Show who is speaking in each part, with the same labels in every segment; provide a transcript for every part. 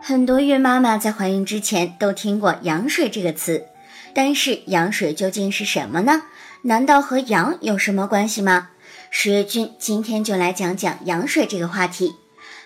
Speaker 1: 很多孕妈妈在怀孕之前都听过羊水这个词，但是羊水究竟是什么呢？难道和羊有什么关系吗？十月君今天就来讲讲羊水这个话题。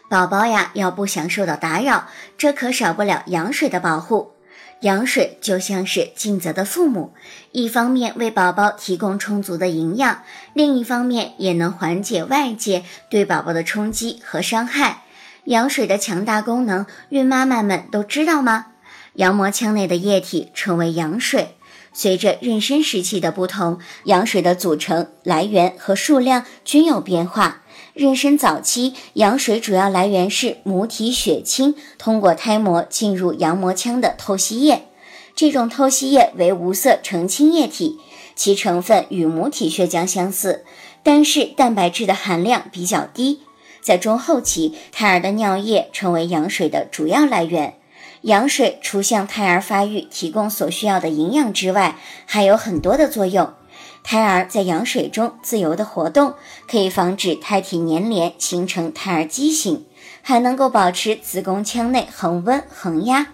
Speaker 1: 宝宝呀，要不想受到打扰，这可少不了羊水的保护。羊水就像是尽责的父母，一方面为宝宝提供充足的营养，另一方面也能缓解外界对宝宝的冲击和伤害。羊水的强大功能，孕妈妈们都知道吗？羊膜腔内的液体称为羊水。随着妊娠时期的不同，羊水的组成、来源和数量均有变化。妊娠早期，羊水主要来源是母体血清通过胎膜进入羊膜腔的透析液。这种透析液为无色澄清液体，其成分与母体血浆相似，但是蛋白质的含量比较低。在中后期，胎儿的尿液成为羊水的主要来源。羊水除向胎儿发育提供所需要的营养之外，还有很多的作用。胎儿在羊水中自由的活动，可以防止胎体粘连形成胎儿畸形，还能够保持子宫腔内恒温恒压。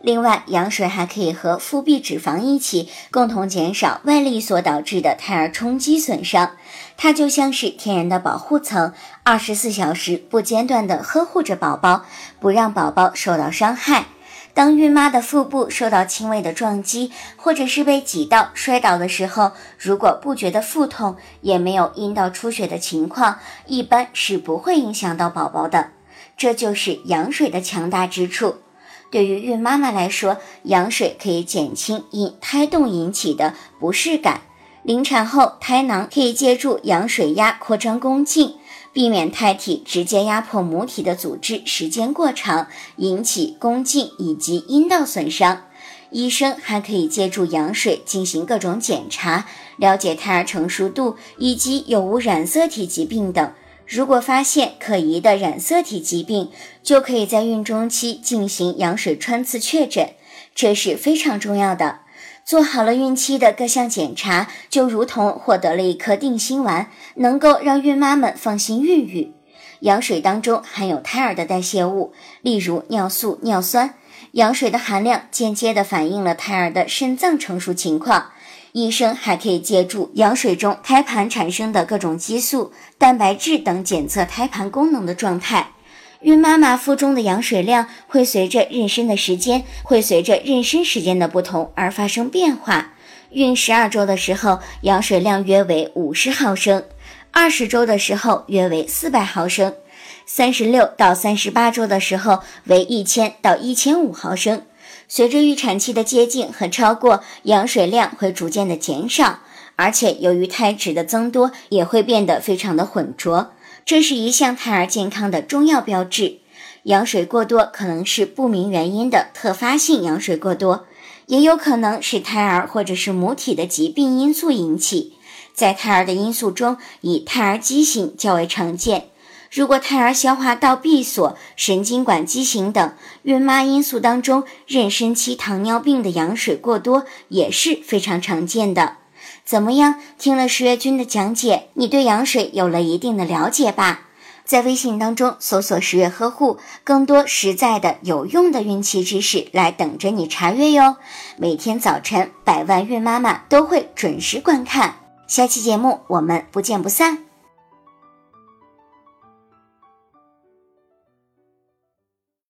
Speaker 1: 另外，羊水还可以和腹壁脂肪一起，共同减少外力所导致的胎儿冲击损伤。它就像是天然的保护层，二十四小时不间断地呵护着宝宝，不让宝宝受到伤害。当孕妈的腹部受到轻微的撞击，或者是被挤到摔倒的时候，如果不觉得腹痛，也没有阴道出血的情况，一般是不会影响到宝宝的。这就是羊水的强大之处。对于孕妈妈来说，羊水可以减轻因胎动引起的不适感。临产后，胎囊可以借助羊水压扩张宫颈，避免胎体直接压迫母体的组织时间过长，引起宫颈以及阴道损伤。医生还可以借助羊水进行各种检查，了解胎儿成熟度以及有无染色体疾病等。如果发现可疑的染色体疾病，就可以在孕中期进行羊水穿刺确诊，这是非常重要的。做好了孕期的各项检查，就如同获得了一颗定心丸，能够让孕妈们放心孕育。羊水当中含有胎儿的代谢物，例如尿素、尿酸。羊水的含量间接地反映了胎儿的肾脏成熟情况。医生还可以借助羊水中胎盘产生的各种激素、蛋白质等检测胎盘功能的状态。孕妈妈腹中的羊水量会随着妊娠的时间，会随着妊娠时间的不同而发生变化。孕十二周的时候，羊水量约为五十毫升；二十周的时候约为四百毫升；三十六到三十八周的时候为一千到一千五毫升。随着预产期的接近和超过，羊水量会逐渐的减少，而且由于胎脂的增多，也会变得非常的浑浊，这是一项胎儿健康的重要标志。羊水过多可能是不明原因的特发性羊水过多，也有可能是胎儿或者是母体的疾病因素引起。在胎儿的因素中，以胎儿畸形较为常见。如果胎儿消化道闭锁、神经管畸形等孕妈因素当中，妊娠期糖尿病的羊水过多也是非常常见的。怎么样？听了十月君的讲解，你对羊水有了一定的了解吧？在微信当中搜索“十月呵护”，更多实在的、有用的孕期知识来等着你查阅哟。每天早晨，百万孕妈妈都会准时观看。下期节目我们不见不散。